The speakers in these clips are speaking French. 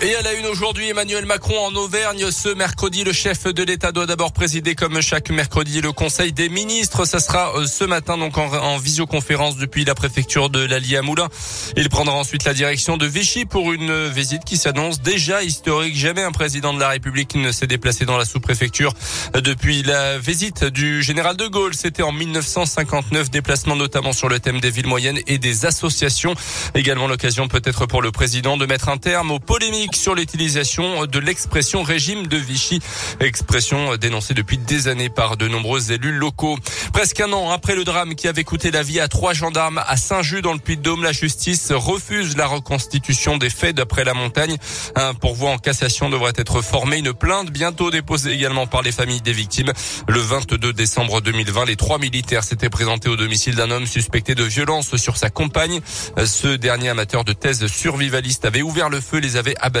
Et à la une aujourd'hui, Emmanuel Macron en Auvergne. Ce mercredi, le chef de l'État doit d'abord présider comme chaque mercredi le Conseil des ministres. Ça sera euh, ce matin donc en, visioconférence depuis la préfecture de l'Allier à Moulins. Il prendra ensuite la direction de Vichy pour une visite qui s'annonce déjà historique. Jamais un président de la République ne s'est déplacé dans la sous-préfecture depuis la visite du général de Gaulle. C'était en 1959, déplacement notamment sur le thème des villes moyennes et des associations. Également l'occasion peut-être pour le président de mettre un terme aux polémiques sur l'utilisation de l'expression régime de Vichy, expression dénoncée depuis des années par de nombreux élus locaux. Presque un an après le drame qui avait coûté la vie à trois gendarmes à Saint-Just dans le Puy-de-Dôme, la justice refuse la reconstitution des faits d'après la montagne. Un pourvoi en cassation devrait être formé. Une plainte bientôt déposée également par les familles des victimes. Le 22 décembre 2020, les trois militaires s'étaient présentés au domicile d'un homme suspecté de violence sur sa compagne. Ce dernier amateur de thèse survivaliste avait ouvert le feu, les avait abattus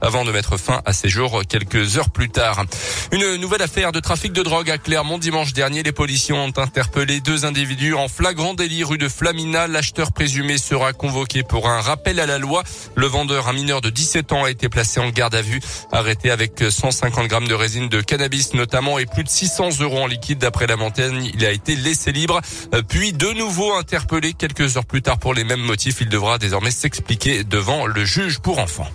avant de mettre fin à ses jours quelques heures plus tard. Une nouvelle affaire de trafic de drogue à Clermont dimanche dernier. Les policiers ont interpellé deux individus en flagrant délit rue de Flamina. L'acheteur présumé sera convoqué pour un rappel à la loi. Le vendeur, un mineur de 17 ans, a été placé en garde à vue, arrêté avec 150 grammes de résine de cannabis notamment et plus de 600 euros en liquide d'après la montagne. Il a été laissé libre, puis de nouveau interpellé quelques heures plus tard pour les mêmes motifs. Il devra désormais s'expliquer devant le juge pour enfants.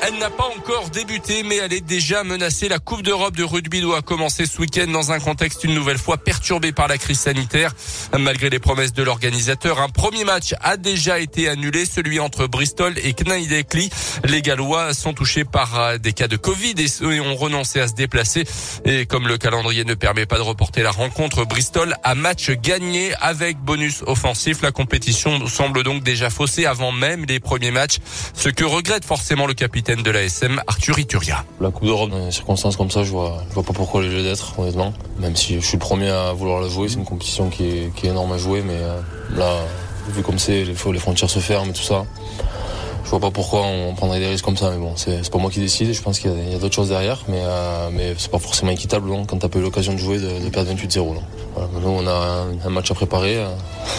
Elle n'a pas encore débuté, mais elle est déjà menacée. La Coupe d'Europe de rugby doit commencer ce week-end dans un contexte une nouvelle fois perturbé par la crise sanitaire. Malgré les promesses de l'organisateur, un premier match a déjà été annulé, celui entre Bristol et Knaidekli. Les Gallois sont touchés par euh, des cas de Covid et ont renoncé à se déplacer. Et comme le calendrier ne permet pas de reporter la rencontre, Bristol a match gagné avec bonus offensif. La compétition semble donc déjà faussée avant même les premiers matchs, ce que regrette forcément le capitaine de l'ASM, Arthur Ituria. La Coupe d'Europe, dans des circonstances comme ça, je vois, je vois pas pourquoi le jeu d'être, honnêtement. Même si je suis le premier à vouloir la jouer, c'est une compétition qui est, qui est énorme à jouer, mais euh, là, vu comme c'est, les, les frontières se ferment et tout ça. Je vois pas pourquoi on prendrait des risques comme ça, mais bon, c'est pas moi qui décide. Je pense qu'il y a, d'autres choses derrière, mais, euh, mais c'est pas forcément équitable non, quand t'as pas eu l'occasion de jouer de, perdre 28-0. Voilà, nous, on a un, match à préparer. Euh,